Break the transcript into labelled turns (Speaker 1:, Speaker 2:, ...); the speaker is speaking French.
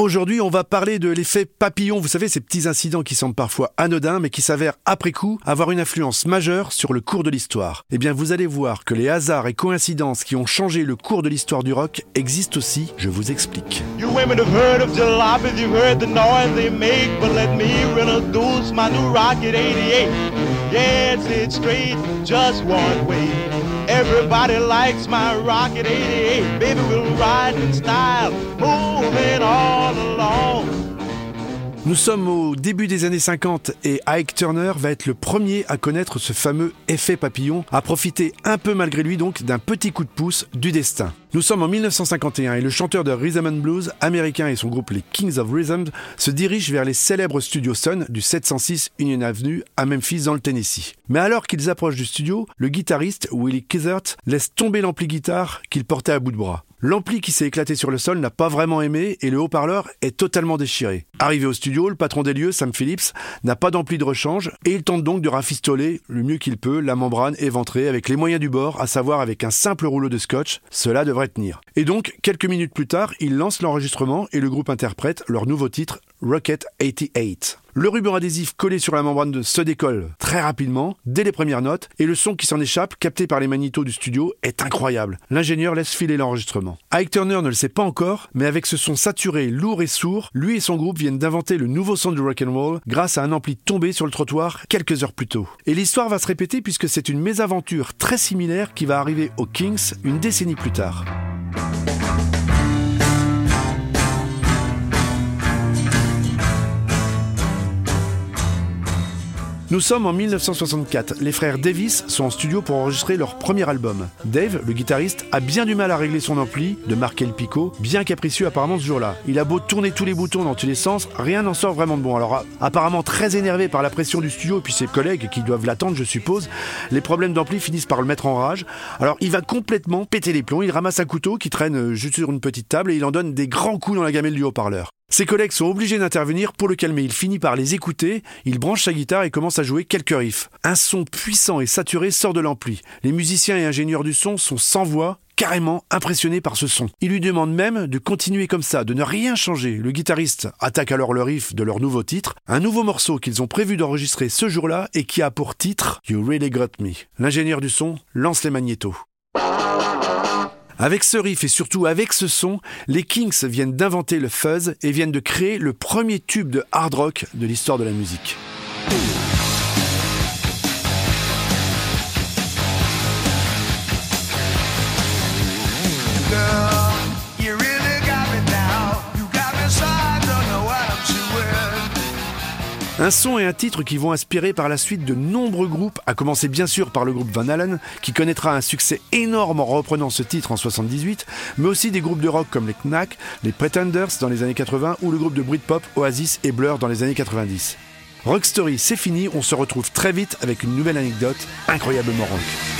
Speaker 1: Aujourd'hui, on va parler de l'effet papillon. Vous savez, ces petits incidents qui semblent parfois anodins, mais qui s'avèrent après coup avoir une influence majeure sur le cours de l'histoire. Eh bien, vous allez voir que les hasards et coïncidences qui ont changé le cours de l'histoire du rock existent aussi. Je vous explique. You women have heard of jalopies, you've heard the noise they make, but let me introduce my new Rocket 88. Yes, it's straight, just one way. Everybody likes my Rocket 88. Baby, we'll ride in style, Nous sommes au début des années 50 et Ike Turner va être le premier à connaître ce fameux effet papillon, à profiter un peu malgré lui donc d'un petit coup de pouce du destin. Nous sommes en 1951 et le chanteur de Rhythm and Blues américain et son groupe les Kings of Rhythm se dirigent vers les célèbres studios Sun du 706 Union Avenue à Memphis dans le Tennessee. Mais alors qu'ils approchent du studio, le guitariste Willie Kizert laisse tomber l'ampli guitare qu'il portait à bout de bras. L'ampli qui s'est éclaté sur le sol n'a pas vraiment aimé et le haut-parleur est totalement déchiré. Arrivé au studio, le patron des lieux, Sam Phillips, n'a pas d'ampli de rechange et il tente donc de rafistoler le mieux qu'il peut la membrane éventrée avec les moyens du bord, à savoir avec un simple rouleau de scotch. Cela devrait tenir. Et donc, quelques minutes plus tard, il lance l'enregistrement et le groupe interprète leur nouveau titre, Rocket 88. Le ruban adhésif collé sur la membrane se décolle très rapidement, dès les premières notes, et le son qui s'en échappe, capté par les magnétos du studio, est incroyable. L'ingénieur laisse filer l'enregistrement. Ike Turner ne le sait pas encore, mais avec ce son saturé, lourd et sourd, lui et son groupe viennent d'inventer le nouveau son du rock'n'roll grâce à un ampli tombé sur le trottoir quelques heures plus tôt. Et l'histoire va se répéter puisque c'est une mésaventure très similaire qui va arriver aux Kings une décennie plus tard. Nous sommes en 1964. Les frères Davis sont en studio pour enregistrer leur premier album. Dave, le guitariste, a bien du mal à régler son ampli, de marquer le picot, bien capricieux apparemment ce jour-là. Il a beau tourner tous les boutons dans tous les sens, rien n'en sort vraiment de bon. Alors apparemment très énervé par la pression du studio et puis ses collègues qui doivent l'attendre je suppose, les problèmes d'ampli finissent par le mettre en rage. Alors il va complètement péter les plombs, il ramasse un couteau qui traîne euh, juste sur une petite table et il en donne des grands coups dans la gamelle du haut-parleur. Ses collègues sont obligés d'intervenir pour le calmer. Il finit par les écouter, il branche sa guitare et commence à jouer quelques riffs. Un son puissant et saturé sort de l'ampli. Les musiciens et ingénieurs du son sont sans voix, carrément impressionnés par ce son. Ils lui demandent même de continuer comme ça, de ne rien changer. Le guitariste attaque alors le riff de leur nouveau titre, un nouveau morceau qu'ils ont prévu d'enregistrer ce jour-là et qui a pour titre You Really Got Me. L'ingénieur du son lance les magnétos. Avec ce riff et surtout avec ce son, les Kings viennent d'inventer le fuzz et viennent de créer le premier tube de hard rock de l'histoire de la musique. Un son et un titre qui vont inspirer par la suite de nombreux groupes, à commencer bien sûr par le groupe Van Halen, qui connaîtra un succès énorme en reprenant ce titre en 78, mais aussi des groupes de rock comme les Knack, les Pretenders dans les années 80 ou le groupe de Britpop Oasis et Blur dans les années 90. Rock Story, c'est fini, on se retrouve très vite avec une nouvelle anecdote incroyablement rock.